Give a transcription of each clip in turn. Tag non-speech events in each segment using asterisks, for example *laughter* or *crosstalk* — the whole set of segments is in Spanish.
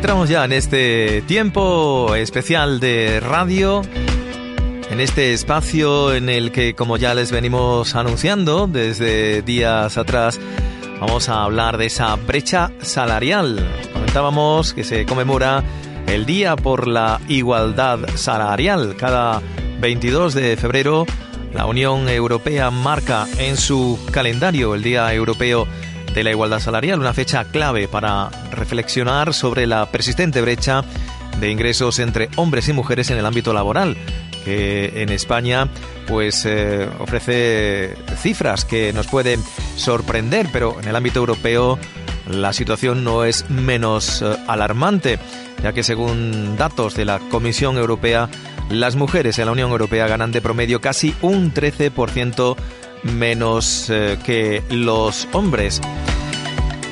Entramos ya en este tiempo especial de radio, en este espacio en el que, como ya les venimos anunciando desde días atrás, vamos a hablar de esa brecha salarial. Comentábamos que se conmemora el Día por la Igualdad Salarial. Cada 22 de febrero, la Unión Europea marca en su calendario el Día Europeo de la igualdad salarial, una fecha clave para reflexionar sobre la persistente brecha de ingresos entre hombres y mujeres en el ámbito laboral, que en España pues eh, ofrece cifras que nos pueden sorprender, pero en el ámbito europeo la situación no es menos eh, alarmante, ya que según datos de la Comisión Europea, las mujeres en la Unión Europea ganan de promedio casi un 13% menos eh, que los hombres.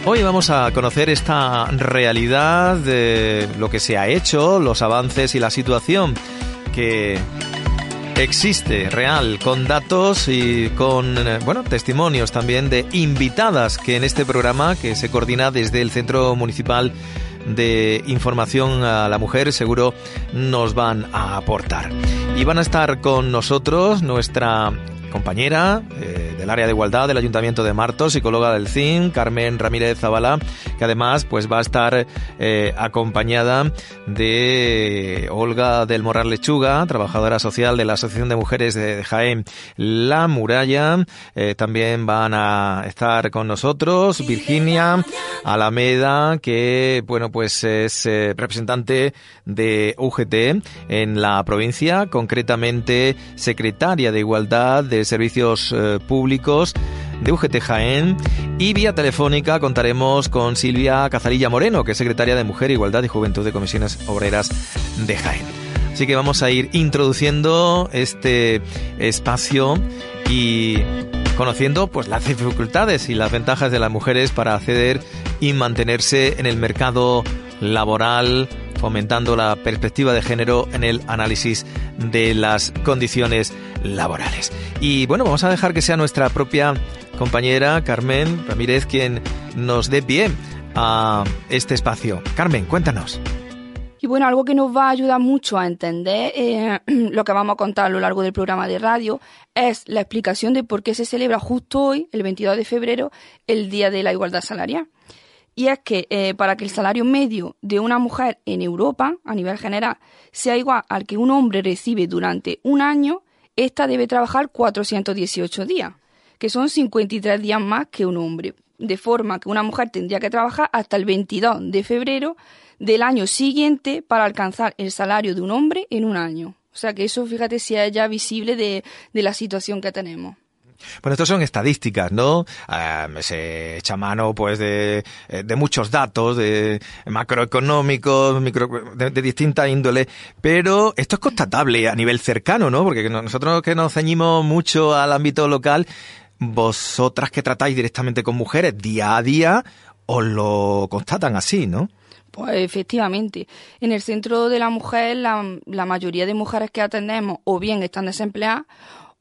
Hoy vamos a conocer esta realidad de lo que se ha hecho, los avances y la situación que existe real con datos y con eh, bueno testimonios también de invitadas que en este programa que se coordina desde el Centro Municipal de Información a la Mujer seguro nos van a aportar. Y van a estar con nosotros nuestra compañera eh, del área de igualdad del Ayuntamiento de Martos, psicóloga del CIN, Carmen Ramírez Zavala, que además pues va a estar eh, acompañada de Olga del Moral Lechuga, trabajadora social de la Asociación de Mujeres de Jaén La Muralla. Eh, también van a estar con nosotros Virginia Alameda, que bueno pues es representante de UGT en la provincia, concretamente secretaria de Igualdad de Servicios eh, De UGT Jaén y vía telefónica contaremos con Silvia Cazarilla Moreno, que es secretaria de Mujer, Igualdad y Juventud de Comisiones Obreras de Jaén. Así que vamos a ir introduciendo este espacio y conociendo pues las dificultades y las ventajas de las mujeres para acceder y mantenerse en el mercado laboral fomentando la perspectiva de género en el análisis de las condiciones laborales. Y bueno, vamos a dejar que sea nuestra propia compañera Carmen Ramírez quien nos dé pie a este espacio. Carmen, cuéntanos. Y bueno, algo que nos va a ayudar mucho a entender eh, *clears throat* lo que vamos a contar a lo largo del programa de radio es la explicación de por qué se celebra justo hoy, el 22 de febrero, el Día de la Igualdad Salarial. Y es que eh, para que el salario medio de una mujer en Europa, a nivel general, sea igual al que un hombre recibe durante un año, ésta debe trabajar 418 días, que son 53 días más que un hombre. De forma que una mujer tendría que trabajar hasta el 22 de febrero del año siguiente para alcanzar el salario de un hombre en un año. O sea que eso, fíjate, si es ya visible de la situación que tenemos. Bueno, estos son estadísticas, ¿no? se echa mano, pues, de, eh, de muchos datos, de macroeconómicos, micro, de, de distinta índole, pero esto es constatable a nivel cercano, ¿no? Porque nosotros que nos ceñimos mucho al ámbito local, vosotras que tratáis directamente con mujeres día a día, os lo constatan así, ¿no? Pues efectivamente, en el centro de la mujer la mayoría de mujeres que atendemos o bien están desempleadas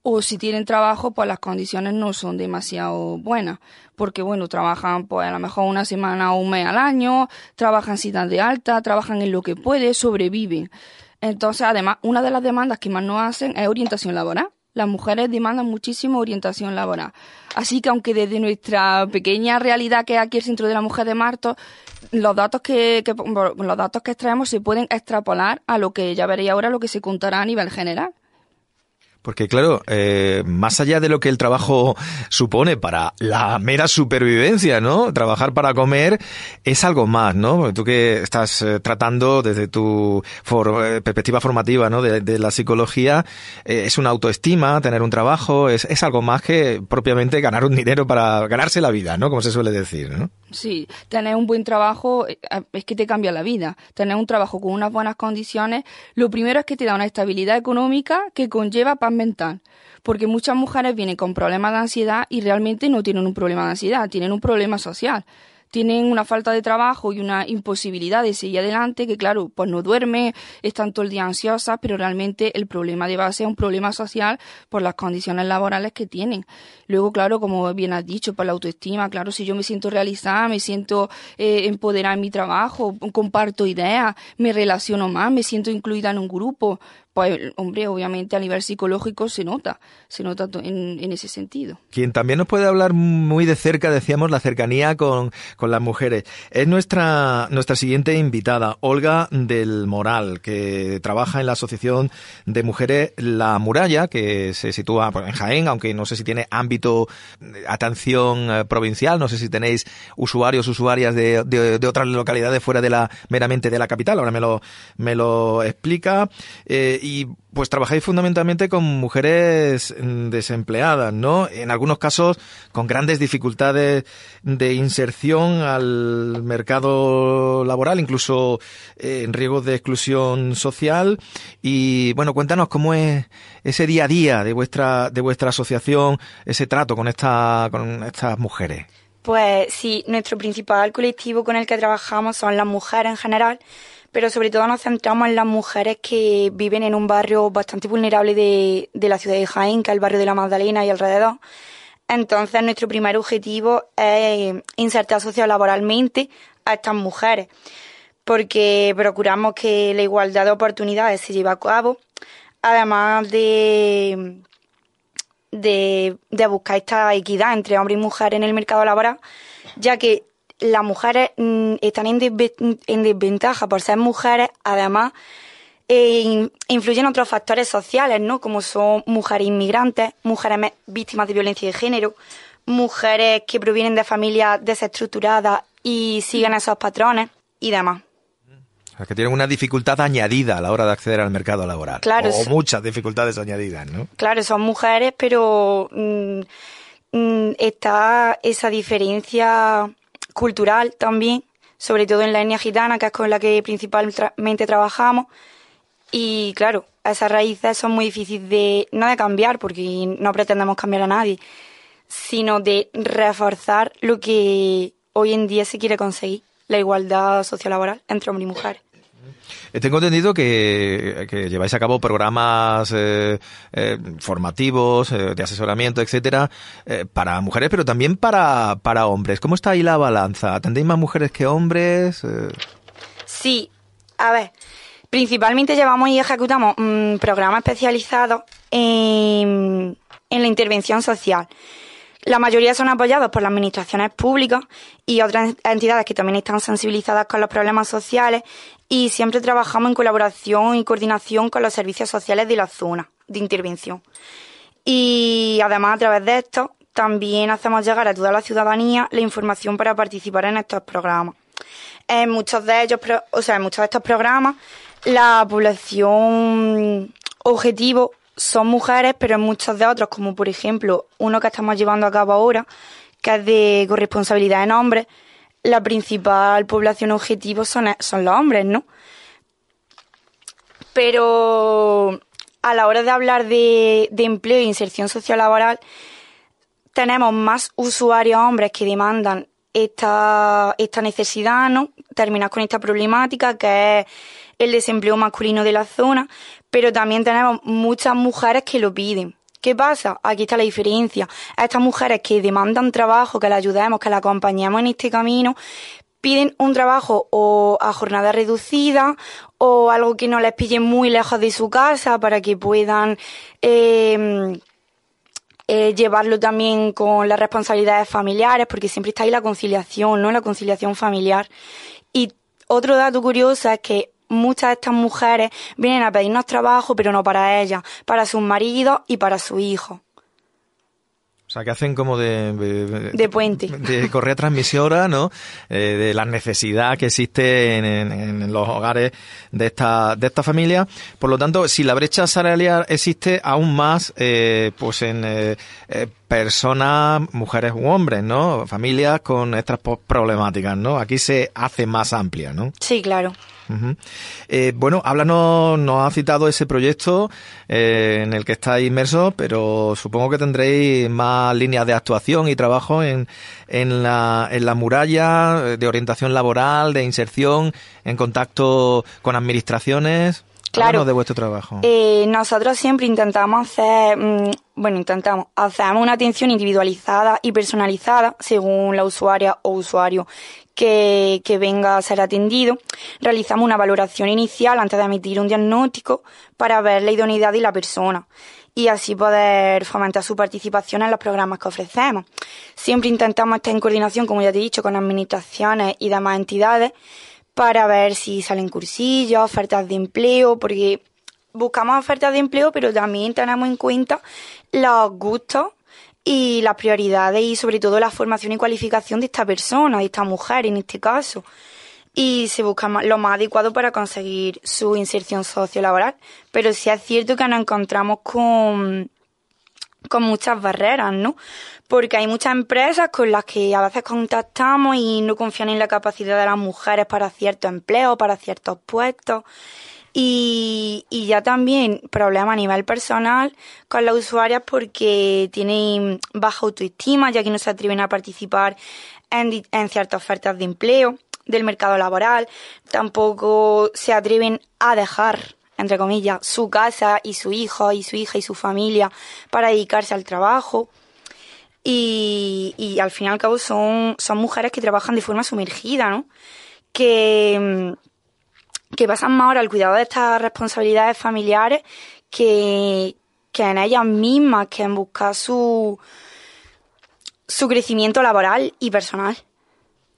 o si tienen trabajo, pues las condiciones no son demasiado buenas, porque bueno, trabajan pues a lo mejor una semana o un mes al año, trabajan dan de alta, trabajan en lo que puede, sobreviven. Entonces, además, una de las demandas que más nos hacen es orientación laboral. Las mujeres demandan muchísimo orientación laboral. Así que aunque desde nuestra pequeña realidad que es aquí el Centro de la Mujer de Marto, los datos que, que los datos que extraemos se pueden extrapolar a lo que ya veréis ahora, lo que se contará a nivel general. Porque claro, eh, más allá de lo que el trabajo supone para la mera supervivencia, ¿no? Trabajar para comer es algo más, ¿no? tú que estás eh, tratando desde tu eh, perspectiva formativa, ¿no? De, la psicología, es una autoestima, tener un trabajo, es, es algo más que propiamente ganar un dinero para ganarse la vida, ¿no? Como se suele decir, ¿no? Sí, tener un buen trabajo es que te cambia la vida. Tener un trabajo con unas buenas condiciones, lo primero es que te da una estabilidad económica que conlleva paz mental. Porque muchas mujeres vienen con problemas de ansiedad y realmente no tienen un problema de ansiedad, tienen un problema social. Tienen una falta de trabajo y una imposibilidad de seguir adelante, que claro, pues no duermen, están todo el día ansiosas, pero realmente el problema de base es un problema social por las condiciones laborales que tienen. Luego, claro, como bien has dicho, por la autoestima, claro, si yo me siento realizada, me siento eh, empoderada en mi trabajo, comparto ideas, me relaciono más, me siento incluida en un grupo, pues hombre, obviamente a nivel psicológico se nota, se nota en, en, ese sentido. Quien también nos puede hablar muy de cerca, decíamos, la cercanía con, con, las mujeres, es nuestra, nuestra siguiente invitada, Olga del Moral, que trabaja en la Asociación de Mujeres La Muralla, que se sitúa pues, en Jaén, aunque no sé si tiene ámbito de atención eh, provincial, no sé si tenéis usuarios, usuarias de, de, otras localidades fuera de la meramente de la capital, ahora me lo, me lo explica. Eh, y pues trabajáis fundamentalmente con mujeres mm, desempleadas, ¿no? En algunos casos con grandes dificultades de inserción al mercado laboral, incluso eh, en riesgo de exclusión social. Y bueno, cuéntanos cómo es ese día a día de vuestra, de vuestra asociación, ese trato con, esta, con estas mujeres. Pues sí, nuestro principal colectivo con el que trabajamos son las mujeres en general pero sobre todo nos centramos en las mujeres que viven en un barrio bastante vulnerable de, de la ciudad de Jaén, que es el barrio de la Magdalena y alrededor. Entonces, nuestro primer objetivo es insertar sociolaboralmente a estas mujeres, porque procuramos que la igualdad de oportunidades se lleve a cabo, además de, de, de buscar esta equidad entre hombres y mujeres en el mercado laboral, ya que las mujeres mm, están en, desventaja por ser mujeres, además eh, influyen otros factores sociales, ¿no? Como son mujeres inmigrantes, mujeres víctimas de violencia de género, mujeres que provienen de familias desestructuradas y siguen esos patrones y demás. Que tienen una dificultad añadida a la hora de acceder al mercado laboral. Claro. O muchas dificultades añadidas, ¿no? Claro, son mujeres, pero mm, mm, está esa diferencia cultural también, sobre todo en la etnia gitana, que es con la que principalmente trabajamos. Y claro, esas raíces son muy difíciles de, no de cambiar, porque no pretendemos cambiar a nadie, sino de reforzar lo que hoy en día se quiere conseguir, la igualdad sociolaboral entre hombres y mujeres. Eh, tengo entendido que, lleváis a cabo programas eh, eh, formativos, de asesoramiento, etcétera, para mujeres, pero también para, para hombres. ¿Cómo está ahí la balanza? ¿Atendéis más mujeres que hombres? Sí, a ver, principalmente llevamos y ejecutamos mm, programas especializados en, en la intervención social. La mayoría son apoyados por las administraciones públicas y otras entidades que también están sensibilizadas con los problemas sociales y siempre trabajamos en colaboración y coordinación con los servicios sociales de la zona de intervención. Y además a través de esto también hacemos llegar a toda la ciudadanía la información para participar en estos programas. En muchos de ellos, o sea, en muchos de estos programas, la población objetivo son mujeres, pero en muchos de otros, como por ejemplo uno que estamos llevando a cabo ahora, que es de corresponsabilidad en hombres, la principal población objetivo son, son los hombres, ¿no? Pero a la hora de hablar de, empleo e inserción sociolaboral, tenemos más usuarios hombres que demandan esta, esta necesidad, ¿no? Terminar con esta problemática que es el desempleo masculino de la zona, pero también tenemos muchas mujeres que lo piden. ¿Qué pasa? Aquí está la diferencia. Estas mujeres que demandan trabajo, que las ayudemos, que las acompañemos en este camino, piden un trabajo o a jornada reducida o algo que no les pille muy lejos de su casa para que puedan em, eh, llevarlo también con las responsabilidades familiares, porque siempre está ahí la conciliación, ¿no? La conciliación familiar. Y otro dato curioso es que muchas de estas mujeres vienen a pedirnos trabajo, pero no para ellas, para sus maridos y para sus hijos. O sea, que hacen como de... De, puente. De correa transmisora, ¿no? Eh, de la necesidad que existe en, los hogares de esta, de esta familia. Por lo tanto, si la brecha salarial existe aún más, eh, pues en eh, personas, mujeres u hombres, ¿no? Familias con estas problemáticas, ¿no? Aquí se hace más amplia, ¿no? Sí, claro. Eh, bueno, háblanos, nos ha citado ese proyecto eh, en el que estáis inmersos, pero supongo que tendréis más líneas de actuación y trabajo en, en, la, en la muralla de orientación laboral, de inserción, en contacto con administraciones. Claro. de vuestro trabajo. Eh, nosotros siempre intentamos hacer, mm, bueno, intentamos, hacemos una atención individualizada y personalizada según la usuaria o usuario que, que venga a ser atendido. Realizamos una valoración inicial antes de emitir un diagnóstico para ver la idoneidad de la persona y así poder fomentar su participación en los programas que ofrecemos. Siempre intentamos estar en coordinación, como ya te he dicho, con administraciones y demás entidades para ver si salen cursillos, ofertas de empleo, porque buscamos ofertas de empleo, pero también tenemos en cuenta los gustos y las prioridades y sobre todo la formación y cualificación de esta persona, de esta mujer en este caso. Y se busca lo más adecuado para conseguir su inserción sociolaboral. Pero sí es cierto que nos encontramos con, con muchas barreras, ¿no? porque hay muchas empresas con las que a veces contactamos y no confían en la capacidad de las mujeres para ciertos empleos, para ciertos puestos. Y, y ya también problemas a nivel personal con las usuarias porque tienen baja autoestima, ya que no se atreven a participar en ciertas ofertas de empleo del mercado laboral, tampoco se atreven a dejar entre comillas, su casa y su hijo y su hija y su familia para dedicarse al trabajo. Y, y al fin y al cabo son, son mujeres que trabajan de forma sumergida, ¿no? Que, que pasan más ahora al cuidado de estas responsabilidades familiares que, que en ellas mismas, que en buscar su, su crecimiento laboral y personal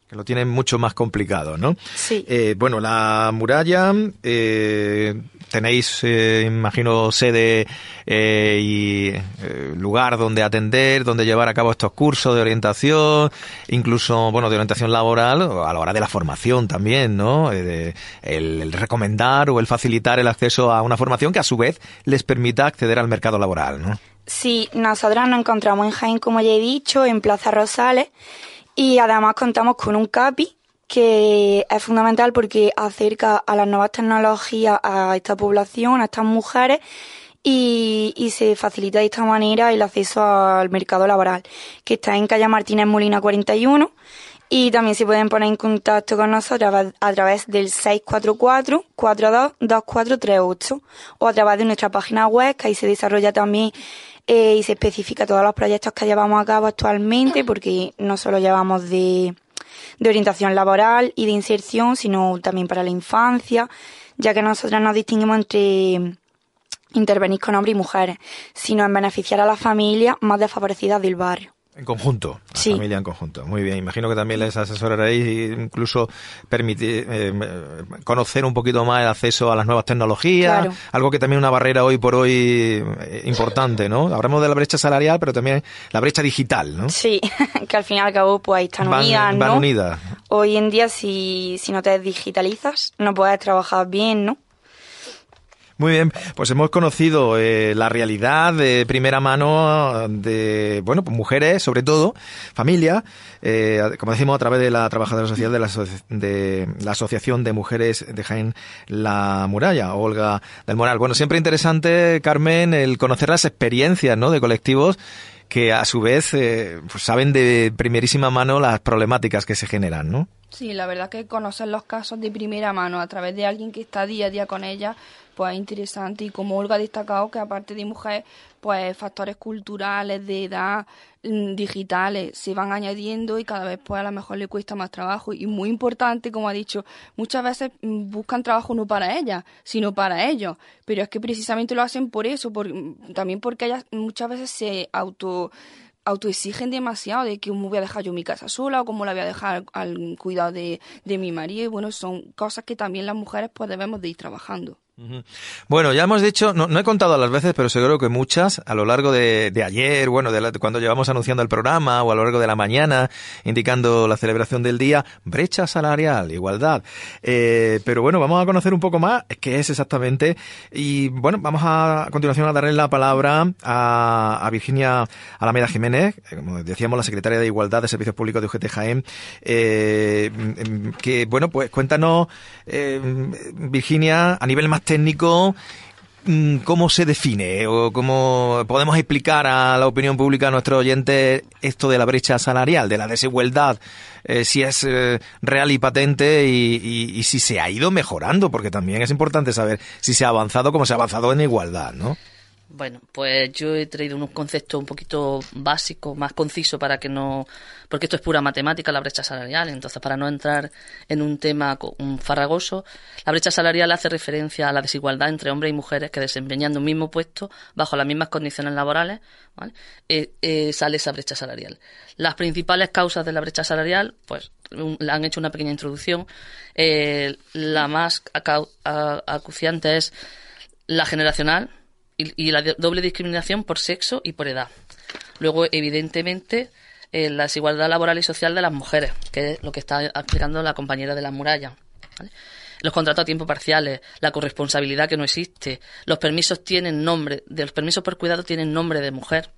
que lo tienen mucho más complicado, ¿no? Sí. Eh, bueno, la muralla, eh, tenéis, eh, imagino, sede eh, y eh, lugar donde atender, donde llevar a cabo estos cursos de orientación, incluso, bueno, de orientación laboral, a la hora de la formación también, ¿no? el, el, recomendar o el facilitar el acceso a una formación que a su vez les permita acceder al mercado laboral, ¿no? Sí, nosotras nos encontramos en Jaén, como ya he dicho, en Plaza Rosales, y además contamos con un CAPI que es fundamental porque acerca a las nuevas tecnologías a esta población, a estas mujeres, y, y, se facilita de esta manera el acceso al mercado laboral, que está en calle Martínez Molina 41. Y también se pueden poner en contacto con nosotros a través del 644-422438 o a través de nuestra página web, que ahí se desarrolla también eh, y se especifica todos los proyectos que llevamos a cabo actualmente, porque no solo llevamos de, de orientación laboral y de inserción, sino también para la infancia, ya que nosotros nos distinguimos entre intervenir con hombres y mujeres, sino en beneficiar a las familias más desfavorecidas del barrio. En conjunto, la sí. familia en conjunto. Muy bien, imagino que también les asesoraréis e incluso permitir eh, conocer un poquito más el acceso a las nuevas tecnologías, claro. algo que también es una barrera hoy por hoy eh, importante, ¿no? Hablamos de la brecha salarial, pero también la brecha digital, ¿no? Sí, *laughs* que al fin y al cabo pues ahí están van, unidas, ¿no? Van unidas. Hoy en día si, si no te digitalizas no puedes trabajar bien, ¿no? Muy bien, pues hemos conocido eh, la realidad de primera mano de, bueno, pues mujeres, sobre todo, familia, eh, como decimos, a través de la trabajadora social de la, de la Asociación de Mujeres de Jaén La Muralla, Olga del Moral. Bueno, siempre interesante, Carmen, el conocer las experiencias, ¿no?, de colectivos que a su vez eh, pues saben de primerísima mano las problemáticas que se generan, ¿no? Sí, la verdad que conocer los casos de primera mano a través de alguien que está día a día con ella, pues es interesante. Y como Olga ha destacado, que aparte de mujer, pues factores culturales, de edad, digitales se van añadiendo y cada vez pues a lo mejor le cuesta más trabajo. Y muy importante, como ha dicho, muchas veces buscan trabajo no para ellas, sino para ellos. Pero es que precisamente lo hacen por eso, por, también porque ellas muchas veces se auto autoexigen demasiado de que cómo voy a dejar yo mi casa sola o cómo la voy a dejar al cuidado de, de mi marido. Y bueno, son cosas que también las mujeres pues debemos de ir trabajando. Bueno, ya hemos dicho, no, he contado las veces, pero seguro que muchas, a lo largo de, ayer, bueno, de cuando llevamos anunciando el programa, o a lo largo de la mañana, indicando la celebración del día, brecha salarial, igualdad. Eh, pero bueno, vamos a conocer un poco más qué es exactamente. Y bueno, vamos a, a continuación a darle la palabra a, a Virginia Alameda Jiménez, eh, como decíamos, la secretaria de Igualdad de Servicios Públicos de UGT Jaén, eh, que bueno, pues cuéntanos, Virginia, a nivel más técnico, mm, ¿cómo se define o cómo podemos explicar a la opinión pública, a nuestros oyentes, esto de la brecha salarial, de la desigualdad, eh, si es eh, real y patente y, si se ha ido mejorando? Porque también es importante saber si se ha avanzado como se ha avanzado en igualdad, ¿no? Bueno, pues yo he traído unos conceptos un poquito básicos, más concisos para que no, porque esto es pura matemática, la brecha salarial, entonces para no entrar en un tema farragoso, la brecha salarial hace referencia a la desigualdad entre hombres y mujeres que desempeñando un mismo puesto, bajo las mismas condiciones laborales, eh, eh, sale esa brecha salarial. Las principales causas de la brecha salarial, pues han hecho una pequeña introducción. Eh, la más acuciante es la generacional, y, la doble discriminación por sexo y por edad. Luego, evidentemente, eh, la desigualdad laboral y social de las mujeres, que es lo que está explicando la compañera de las murallas. Los contratos a tiempo parciales, la corresponsabilidad que no existe, los permisos tienen nombre, de los permisos por cuidado tienen nombre de mujer.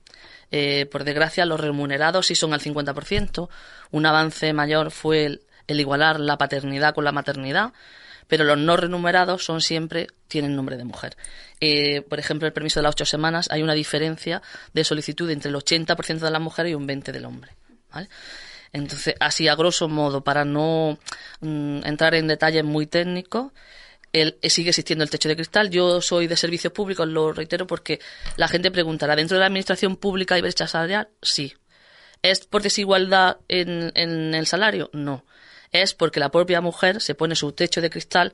Eh, por desgracia, los remunerados sí son al 50%. Un avance mayor fue el igualar la paternidad con la maternidad pero los no renumerados son siempre, tienen nombre de mujer. Eh, por ejemplo, el permiso de las ocho semanas, hay una diferencia de solicitud entre el 80% de las mujeres y un 20% del hombre. Entonces, así a grosso modo, para no mm, entrar en detalles muy técnicos, el, sigue existiendo el techo de cristal. Yo soy de servicios públicos, lo reitero porque la gente preguntará, ¿dentro de la administración pública hay brecha salarial? Sí. ¿Es por desigualdad en el salario? No es porque la propia mujer se pone su techo de cristal.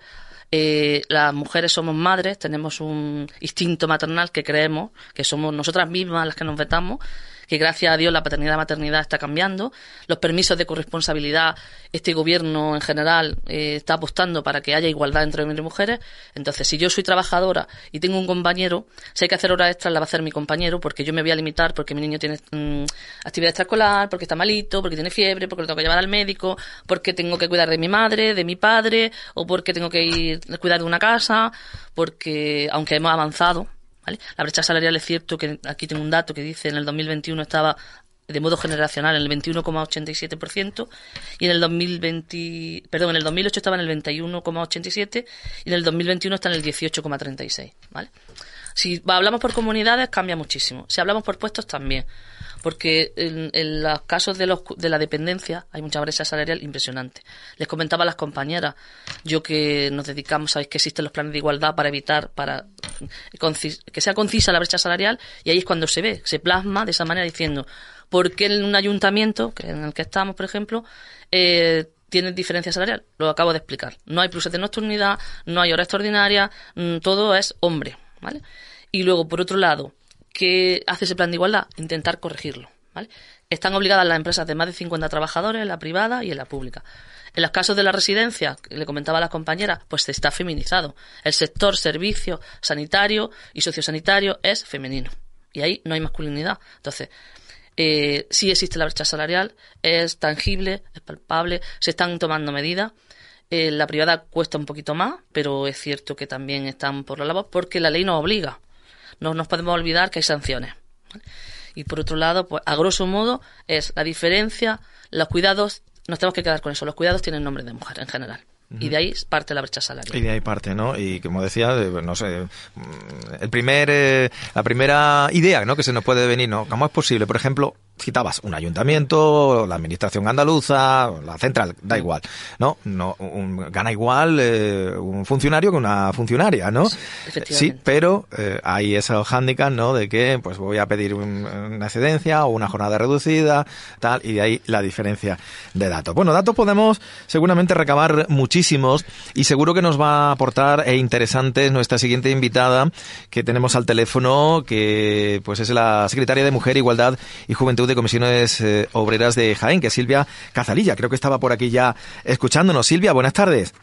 Eh, las mujeres somos madres, tenemos un instinto maternal que creemos que somos nosotras mismas las que nos vetamos que gracias a Dios la paternidad y maternidad está cambiando. Los permisos de corresponsabilidad, este gobierno en general eh, está apostando para que haya igualdad entre hombres y mujeres. Entonces, si yo soy trabajadora y tengo un compañero, si hay que hacer horas extras, la va a hacer mi compañero, porque yo me voy a limitar porque mi niño tiene mm, actividad extraescolar, porque está malito, porque tiene fiebre, porque lo tengo que llevar al médico, porque tengo que cuidar de mi madre, de mi padre, o porque tengo que ir a cuidar de una casa, porque aunque hemos avanzado, la brecha salarial es cierto que aquí tengo un dato que dice en el 2021 estaba de modo generacional en el 21,87% y en el 2020, perdón, en el 2008 estaba en el 21,87 y en el 2021 está en el 18,36, ¿vale? Si hablamos por comunidades cambia muchísimo, si hablamos por puestos también porque en, los casos de, de la dependencia hay mucha brecha salarial impresionante. Les comentaba a las compañeras, yo que nos dedicamos, sabéis que existen los planes de igualdad para evitar, para que sea concisa la brecha salarial, y ahí es cuando se ve, se plasma de esa manera diciendo, ¿por qué en un ayuntamiento, en el que estamos, por ejemplo, eh, tiene diferencia salarial? Lo acabo de explicar. No hay pluses de nocturnidad, no hay hora extraordinaria, mm, todo es hombre, ¿vale? Y luego, por otro lado, ¿Qué hace ese plan de igualdad? Intentar corregirlo. ¿vale? Están obligadas las empresas de más de 50 trabajadores en la privada y en la pública. En los casos de la residencia, le comentaba a las compañeras, pues se está feminizado. El sector servicio sanitario y sociosanitario es femenino. Y ahí no hay masculinidad. Entonces, eh, sí existe la brecha salarial, es tangible, es palpable, se están tomando medidas. Eh, la privada cuesta un poquito más, pero es cierto que también están por la labor porque la ley nos obliga no nos podemos olvidar que hay sanciones. Y por otro lado, pues a grosso modo es la diferencia, los cuidados, nos tenemos que quedar con eso, los cuidados tienen nombre de mujer en general. Y de ahí parte la brecha salarial. Y de ahí parte, ¿no? Y como decía, eh, no sé, mm, el primer, eh, la primera idea, ¿no? Que se nos puede venir, ¿no? ¿Cómo es posible, por ejemplo, citabas un ayuntamiento, la administración andaluza, la central, da mm. igual, ¿no? no gana igual eh, un funcionario que una funcionaria, ¿no? Sí, pero eh, hay esos hándicaps, ¿no? De que pues voy a pedir una excedencia o una jornada reducida, tal, y de ahí la diferencia de datos. Bueno, datos podemos seguramente recabar y seguro que nos va a aportar e interesante nuestra siguiente invitada que tenemos al teléfono, que pues es la secretaria de Mujer, Igualdad y Juventud de Comisiones eh, Obreras de Jaén, que es Silvia Cazalilla. Creo que estaba por aquí ya escuchándonos. Silvia, buenas tardes.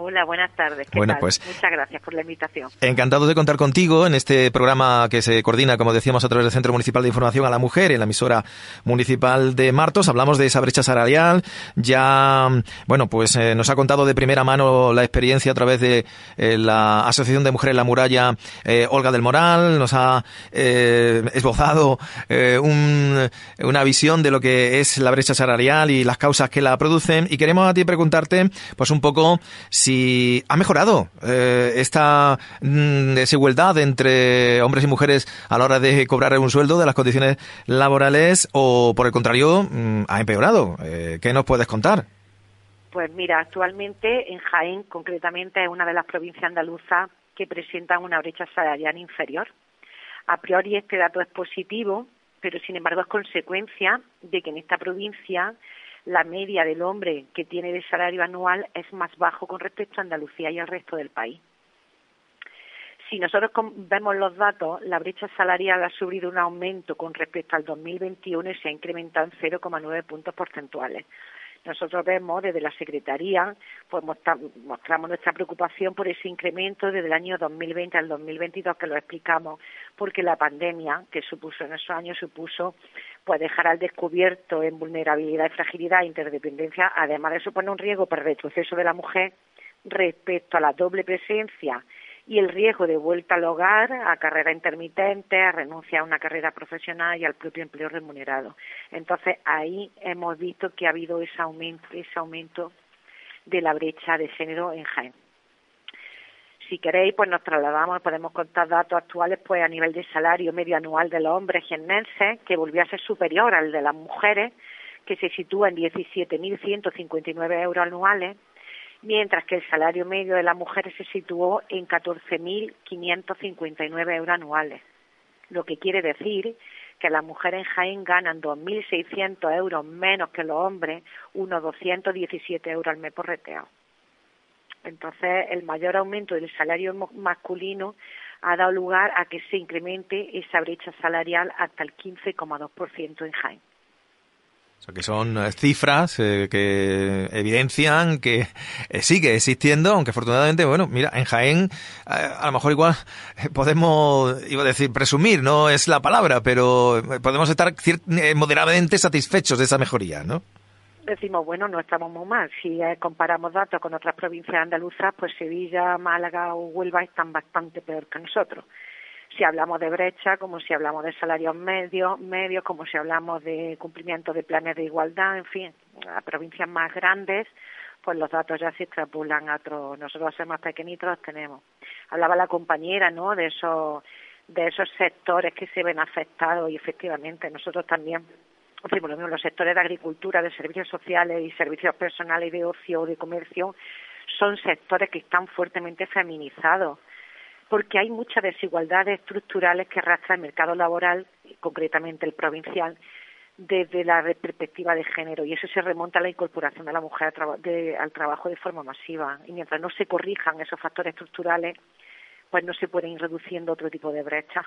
Hola, buenas tardes. ¿Qué bueno, tal? pues muchas gracias por la invitación. Encantado de contar contigo en este programa que se coordina, como decíamos, a través del Centro Municipal de Información a la Mujer en la emisora municipal de Martos. Hablamos de esa brecha salarial. Ya, bueno, pues eh, nos ha contado de primera mano la experiencia a través de eh, la Asociación de Mujeres La Muralla, eh, Olga del Moral. Nos ha eh, esbozado eh, un, una visión de lo que es la brecha salarial y las causas que la producen. Y queremos a ti preguntarte, pues un poco si ha mejorado eh, esta mm, desigualdad entre hombres y mujeres a la hora de cobrar un sueldo, de las condiciones laborales, o por el contrario, mm, ha empeorado. Eh, ¿Qué nos puedes contar? Pues mira, actualmente en Jaén, concretamente, es una de las provincias andaluzas que presentan una brecha salarial inferior. A priori este dato es positivo, pero sin embargo es consecuencia de que en esta provincia la media del hombre que tiene de salario anual es más bajo con respecto a Andalucía y al resto del país. Si nosotros vemos los datos, la brecha salarial ha sufrido un aumento con respecto al 2021 y se ha incrementado en 0,9 puntos porcentuales. Nosotros vemos desde la Secretaría, pues mostramos nuestra preocupación por ese incremento desde el año 2020 al 2022, que lo explicamos, porque la pandemia que supuso en esos años supuso pues dejar al descubierto en vulnerabilidad y fragilidad e interdependencia, además de suponer un riesgo para el retroceso de la mujer respecto a la doble presencia y el riesgo de vuelta al hogar, a carrera intermitente, a renuncia a una carrera profesional y al propio empleo remunerado. Entonces ahí hemos visto que ha habido ese aumento, ese aumento de la brecha de género en Jaén. Si queréis, pues nos trasladamos, podemos contar datos actuales, pues a nivel de salario medio anual de los hombres jiennenses, que volvió a ser superior al de las mujeres, que se sitúa en 17.159 euros anuales, mientras que el salario medio de las mujeres se situó en 14.559 euros anuales, lo que quiere decir que las mujeres en Jaén ganan 2.600 euros menos que los hombres, unos 217 euros al mes por reteado. Entonces, el mayor aumento del salario masculino ha dado lugar a que se incremente esa brecha salarial hasta el 15,2% en Jaén. O sea, que son eh, cifras eh, que evidencian que eh, sigue existiendo, aunque afortunadamente, bueno, mira, en Jaén a lo mejor igual podemos, iba a decir, presumir, no es la palabra, pero podemos estar moderadamente satisfechos de esa mejoría, ¿no? Decimos, bueno, no estamos muy mal. Si comparamos datos con otras provincias andaluzas, pues Sevilla, Málaga o Huelva están bastante peor que nosotros si hablamos de brecha, como si hablamos de salarios medios, medios, como si hablamos de cumplimiento de planes de igualdad, en fin, a provincias más grandes, pues los datos ya se extrapolan a otros, nosotros ser más pequeñitos los tenemos. Hablaba la compañera, ¿no?, de esos, de esos sectores que se ven afectados y efectivamente nosotros también decimos lo mismo, los sectores de agricultura, de servicios sociales y servicios personales de ocio o de comercio son sectores que están fuertemente feminizados porque hay muchas desigualdades estructurales que arrastra el mercado laboral, concretamente el provincial, desde la perspectiva de género y eso se remonta a la incorporación de la mujer al, trabajo de forma masiva y mientras no se corrijan esos factores estructurales pues no se pueden ir reduciendo otro tipo de brechas.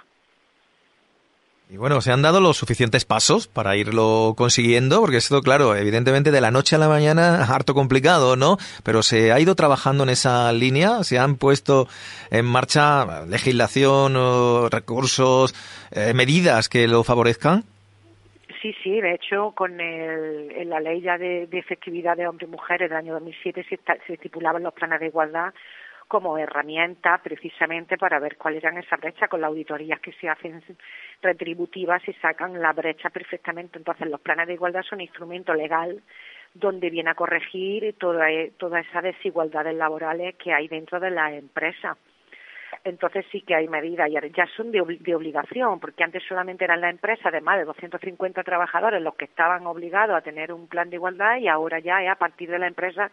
Y bueno, ¿se han dado los suficientes pasos para irlo consiguiendo? Porque esto, claro, evidentemente de la noche a la mañana *laughs* harto complicado, ¿no? Pero se ha ido trabajando en esa línea, se han puesto en marcha legislación, recursos, eh, medidas que lo favorezcan. Sí, sí, de hecho, con el, la ley ya de, efectividad de hombres y mujeres del año 2007 se, se estipulaban los planes de igualdad como herramienta precisamente para ver cuáles eran esas brechas con las auditorías que se hacen retributivas y sacan la brecha perfectamente. Entonces, los planes de igualdad son instrumento legal donde viene a corregir toda, todas esas desigualdades laborales que hay dentro de la empresa. Entonces sí que hay medidas, ya son de, de obligación, porque antes solamente eran las empresas de más de 250 trabajadores los que estaban obligados a tener un plan de igualdad y ahora ya es a partir de la empresa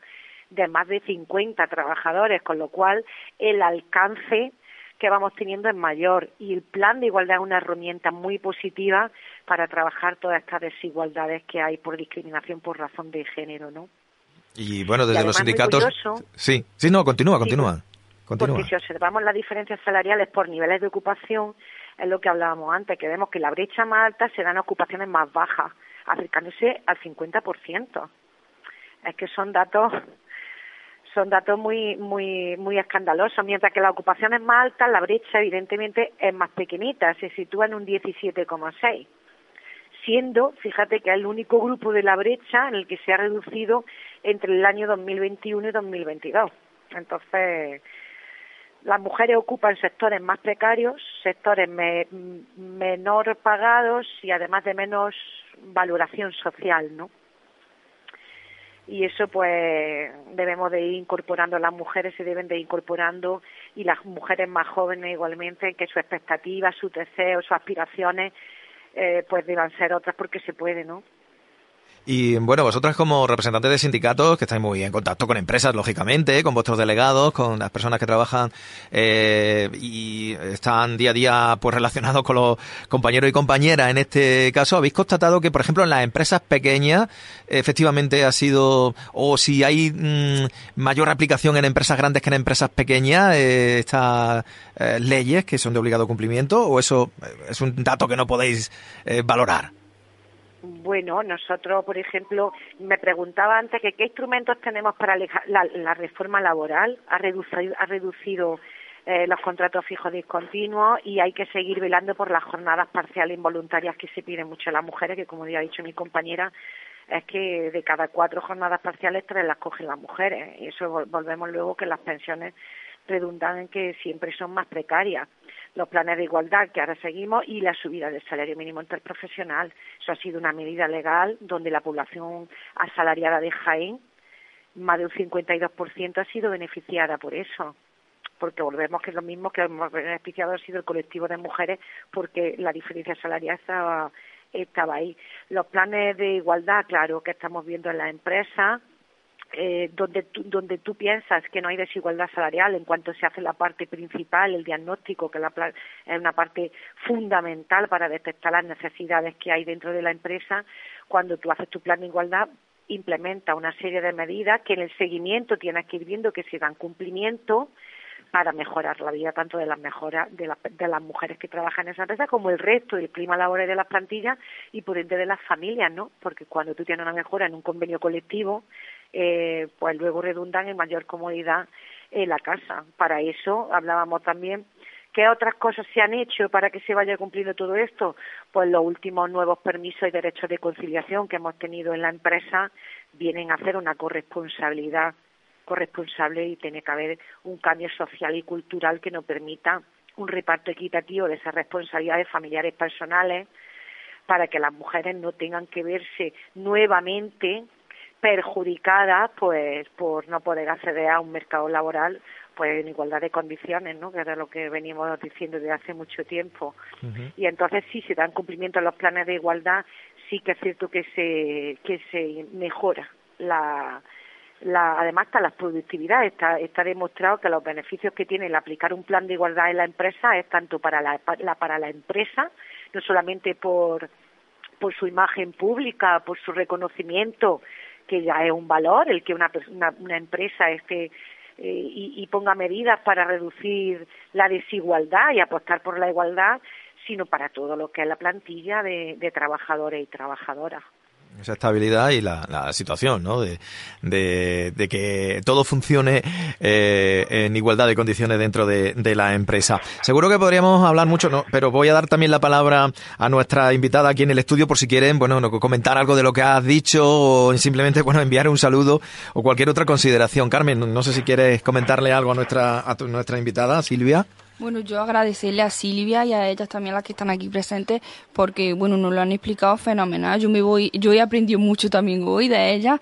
de más de 50 trabajadores, con lo cual el alcance que vamos teniendo es mayor y el plan de igualdad es una herramienta muy positiva para trabajar todas estas desigualdades que hay por discriminación por razón de género, ¿no? Y bueno, desde los sindicatos. sí, sí, no, continúa, continúa. continúa. Porque si observamos las diferencias salariales por niveles de ocupación, es lo que hablábamos antes, que vemos que la brecha más alta se da en ocupaciones más bajas, acercándose al 50%. Es que son datos son datos muy muy muy escandalosos. Mientras que la ocupación es más alta la brecha evidentemente es más pequeñita se sitúa en un 17,6 siendo fíjate que es el único grupo de la brecha en el que se ha reducido entre el año 2021 y 2022 entonces las mujeres ocupan sectores más precarios, sectores menor pagados y además de menos valoración social, ¿no? Y eso pues debemos de ir incorporando las mujeres se deben de ir incorporando y las mujeres más jóvenes igualmente que sus expectativas sus deseos sus aspiraciones eh, pues deban ser otras porque se puede no y bueno, vosotras como representantes de sindicatos, que estáis muy en contacto con empresas, lógicamente, con vuestros delegados, con las personas que trabajan eh, y están día a día pues relacionados con los compañeros y compañeras, en este caso, habéis constatado que, por ejemplo, en las empresas pequeñas, efectivamente ha sido, o si hay mm, mayor aplicación en empresas grandes que en empresas pequeñas, eh, estas eh, leyes que son de obligado cumplimiento, o eso es un dato que no podéis valorar. Bueno, nosotros, por ejemplo, me preguntaba antes que qué instrumentos tenemos para la, reforma laboral. Ha reducido, ha reducido eh, los contratos fijos discontinuos y hay que seguir velando por las jornadas parciales involuntarias que se piden mucho a las mujeres, que como ya ha dicho mi compañera, es que de cada cuatro jornadas parciales tres las cogen las mujeres. Y eso volvemos luego que las pensiones redundan en que siempre son más precarias los planes de igualdad que ahora seguimos y la subida del salario mínimo interprofesional. Eso ha sido una medida legal donde la población asalariada de Jaén, más de un 52% ha sido beneficiada por eso. Porque volvemos que es lo mismo que hemos beneficiado ha sido el colectivo de mujeres porque la diferencia salarial estaba, estaba ahí. Los planes de igualdad, claro, que estamos viendo en las empresas, eh, donde, tú, donde tú piensas que no hay desigualdad salarial en cuanto se hace la parte principal, el diagnóstico, que es una parte fundamental para detectar las necesidades que hay dentro de la empresa, cuando tú haces tu plan de igualdad implementa una serie de medidas que en el seguimiento tienes que ir viendo que se dan cumplimiento para mejorar la vida tanto de las mejoras de, de las mujeres que trabajan en esa empresa como el resto del clima laboral de las plantillas y por ende de las familias, ¿no? Porque cuando tú tienes una mejora en un convenio colectivo, eh, pues luego redundan en mayor comodidad en la casa. Para eso hablábamos también ¿Qué otras cosas se han hecho para que se vaya cumpliendo todo esto? Pues los últimos nuevos permisos y derechos de conciliación que hemos tenido en la empresa vienen a hacer una corresponsabilidad corresponsable y tiene que haber un cambio social y cultural que nos permita un reparto equitativo de esas responsabilidades familiares personales para que las mujeres no tengan que verse nuevamente perjudicada pues por no poder acceder a un mercado laboral pues en igualdad de condiciones, ¿no? Que era lo que venimos diciendo desde hace mucho tiempo. Y entonces sí se dan cumplimiento a los planes de igualdad, sí que es cierto que se que se mejora la la, además está la productividad, está, está demostrado que los beneficios que tiene el aplicar un plan de igualdad en la empresa es tanto para la, para la empresa, no solamente por, por su imagen pública, por su reconocimiento que ya es un valor el que una, una, empresa esté eh, y, ponga medidas para reducir la desigualdad y apostar por la igualdad, sino para todo lo que es la plantilla de trabajadores y trabajadoras esa estabilidad y la, situación, ¿no? De, de, que todo funcione eh, en igualdad de condiciones dentro de, la empresa. Seguro que podríamos hablar mucho, ¿no? pero voy a dar también la palabra a nuestra invitada aquí en el estudio por si quieren, bueno, comentar algo de lo que has dicho o simplemente, bueno, enviar un saludo o cualquier otra consideración. Carmen, no sé si quieres comentarle algo a nuestra, a nuestra invitada, Silvia. Bueno, yo agradecerle a Silvia y a ellas también las que están aquí presentes porque, bueno, nos lo han explicado fenomenal. Yo me voy, yo he aprendido mucho también hoy de ellas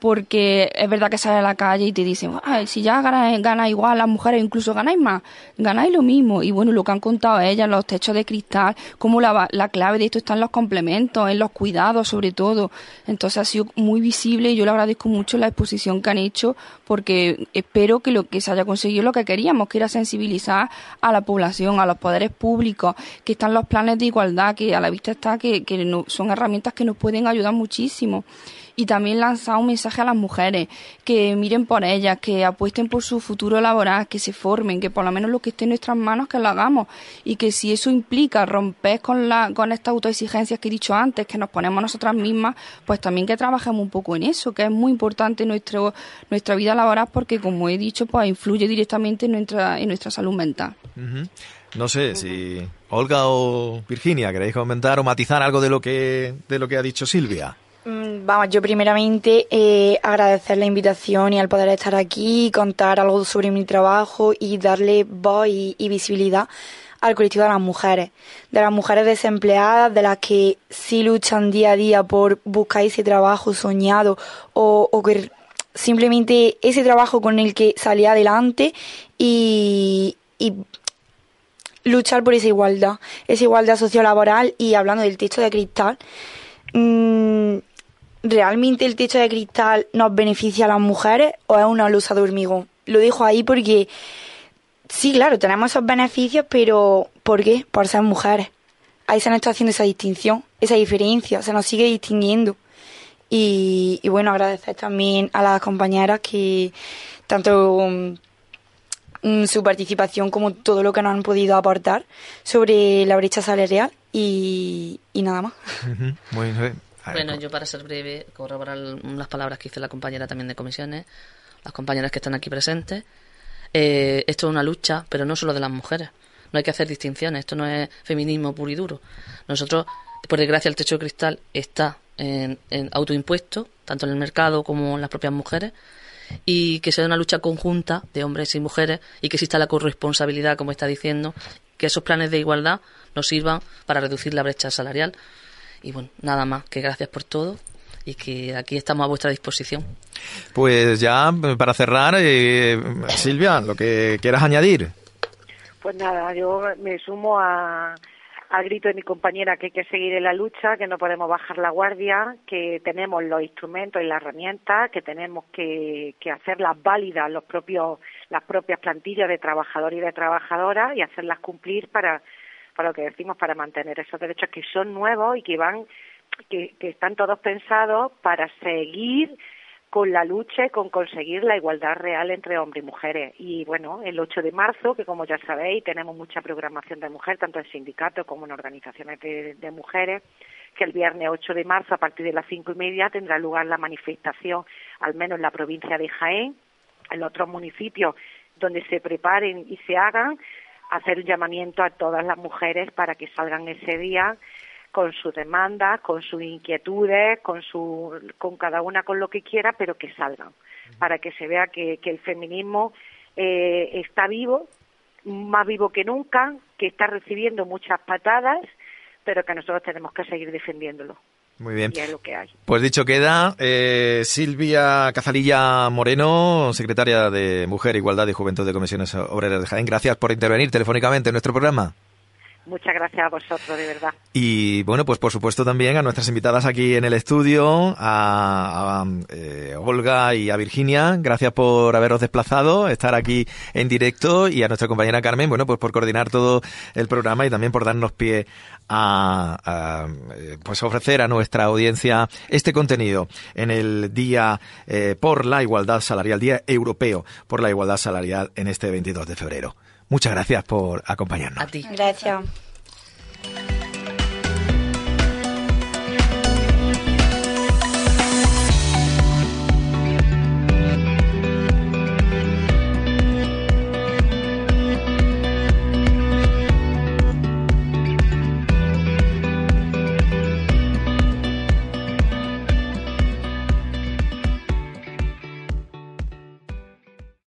porque es verdad que sales a la calle y te dicen, si ya ganáis, igual las mujeres, incluso ganáis más, ganáis lo mismo. Y bueno, lo que han contado ellas, los techos de cristal, como la, la clave de esto está en los complementos, en los cuidados sobre todo. Entonces ha sido muy visible y yo le agradezco mucho la exposición que han hecho porque espero que lo que se haya conseguido lo que queríamos, que era sensibilizar a la población, a los poderes públicos, que están los planes de igualdad, que a la vista está que, que son herramientas que nos pueden ayudar muchísimo y también lanzar un mensaje a las mujeres, que miren por ellas, que apuesten por su futuro laboral, que se formen, que por lo menos lo que esté en nuestras manos que lo hagamos y que si eso implica romper con, la, con estas autoexigencias que he dicho antes, que nos ponemos nosotras mismas, pues también que trabajemos un poco en eso, que es muy importante nuestro, nuestra vida laboral porque, como he dicho, pues influye directamente en nuestra, en nuestra salud mental. No sé si Olga o Virginia queréis comentar o matizar algo de lo que, de lo que ha dicho Silvia. Mm, vamos, yo primeramente eh, agradecer la invitación y al poder estar aquí contar algo sobre mi trabajo y darle voz y, visibilidad al colectivo de las mujeres, de las mujeres desempleadas, de las que sí luchan día a día por buscar ese trabajo soñado o, que simplemente ese trabajo con el que salía adelante y, y luchar por esa igualdad, esa igualdad sociolaboral y hablando del techo de cristal, mmm, ¿realmente el techo de cristal nos beneficia a las mujeres o es una luz de hormigón? Lo dejo ahí porque sí, claro, tenemos esos beneficios, pero ¿por qué? Por ser mujeres. Ahí se nos está haciendo esa distinción, esa diferencia, se nos sigue distinguiendo. Y, y bueno, agradecer también a las compañeras que tanto Mm, su participación como todo lo que nos han podido aportar sobre la brecha salarial y, nada más. Bueno, yo para ser breve, corroborar las palabras que hizo la compañera también de comisiones, las compañeras que están aquí presentes. Eh, esto es una lucha, pero no solo de las mujeres. No hay que hacer distinciones. Esto no es feminismo puro y duro. Nosotros, por desgracia, el techo de cristal está en, en autoimpuesto, tanto en el mercado como en las propias mujeres y que sea una lucha conjunta de hombres y mujeres y que exista la corresponsabilidad, como está diciendo, que esos planes de igualdad nos sirvan para reducir la brecha salarial. Y bueno, nada más, que gracias por todo y que aquí estamos a vuestra disposición. Pues ya para cerrar, eh, Silvia, lo que quieras añadir. Pues nada, yo me sumo a, al grito de mi compañera que hay que seguir en la lucha, que no podemos bajar la guardia, que tenemos los instrumentos y las herramientas, que tenemos que, que hacerlas válidas los propios, las propias plantillas de trabajadores y de trabajadoras y hacerlas cumplir para, para lo que decimos, para mantener esos derechos que son nuevos y que van, que, están todos pensados para seguir con la lucha y con conseguir la igualdad real entre hombres y mujeres. Y bueno, el 8 de marzo, que como ya sabéis, tenemos mucha programación de mujer, tanto en sindicatos como en organizaciones de, mujeres, que el viernes 8 de marzo, a partir de las cinco y media, tendrá lugar la manifestación, al menos en la provincia de Jaén, en otros municipios donde se preparen y se hagan, hacer un llamamiento a todas las mujeres para que salgan ese día con sus demandas, con sus inquietudes, con, su, con cada una con lo que quiera, pero que salgan, para que se vea que, el feminismo eh, está vivo, más vivo que nunca, que está recibiendo muchas patadas, pero que nosotros tenemos que seguir defendiéndolo. Muy bien. Y es lo que hay. Pues dicho queda, eh, Silvia Cazalilla Moreno, secretaria de Mujer, Igualdad y Juventud de Comisiones Obreras de Jaén, gracias por intervenir telefónicamente en nuestro programa. Muchas gracias a vosotros, de verdad. Y bueno, pues por supuesto también a nuestras invitadas aquí en el estudio, a, eh, Olga y a Virginia, gracias por haberos desplazado, estar aquí en directo y a nuestra compañera Carmen, bueno, pues por coordinar todo el programa y también por darnos pie a, eh, pues ofrecer a nuestra audiencia este contenido en el día eh, por la igualdad salarial, día europeo por la igualdad salarial en este 22 de febrero. Muchas gracias por acompañarnos. A ti. Gracias.